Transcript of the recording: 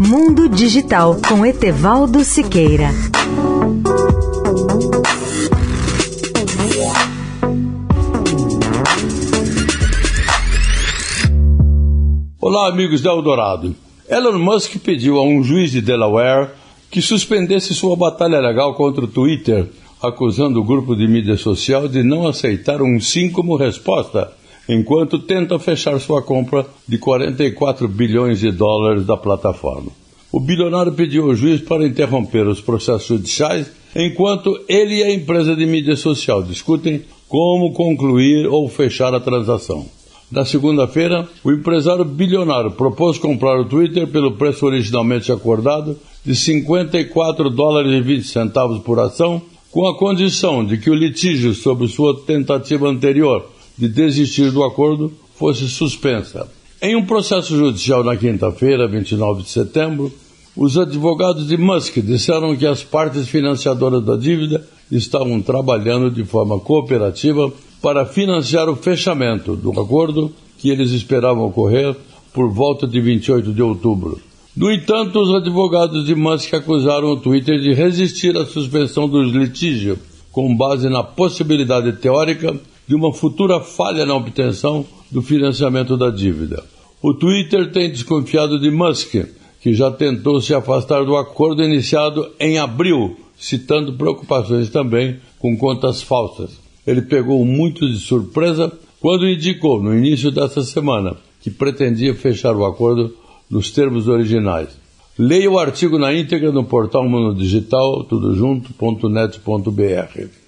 Mundo Digital com Etevaldo Siqueira. Olá, amigos da Eldorado. Elon Musk pediu a um juiz de Delaware que suspendesse sua batalha legal contra o Twitter, acusando o grupo de mídia social de não aceitar um sim como resposta enquanto tenta fechar sua compra de 44 bilhões de dólares da plataforma. O bilionário pediu ao juiz para interromper os processos judiciais enquanto ele e a empresa de mídia social discutem como concluir ou fechar a transação. Na segunda-feira, o empresário bilionário propôs comprar o Twitter pelo preço originalmente acordado de 54 dólares e 20 centavos por ação, com a condição de que o litígio sobre sua tentativa anterior de desistir do acordo fosse suspensa. Em um processo judicial na quinta-feira, 29 de setembro, os advogados de Musk disseram que as partes financiadoras da dívida estavam trabalhando de forma cooperativa para financiar o fechamento do acordo que eles esperavam ocorrer por volta de 28 de outubro. No entanto, os advogados de Musk acusaram o Twitter de resistir à suspensão dos litígios, com base na possibilidade teórica de uma futura falha na obtenção do financiamento da dívida. O Twitter tem desconfiado de Musk, que já tentou se afastar do acordo iniciado em abril, citando preocupações também com contas falsas. Ele pegou muito de surpresa quando indicou, no início desta semana, que pretendia fechar o acordo nos termos originais. Leia o artigo na íntegra no portal Mundo Digital, tudo junto.net.br.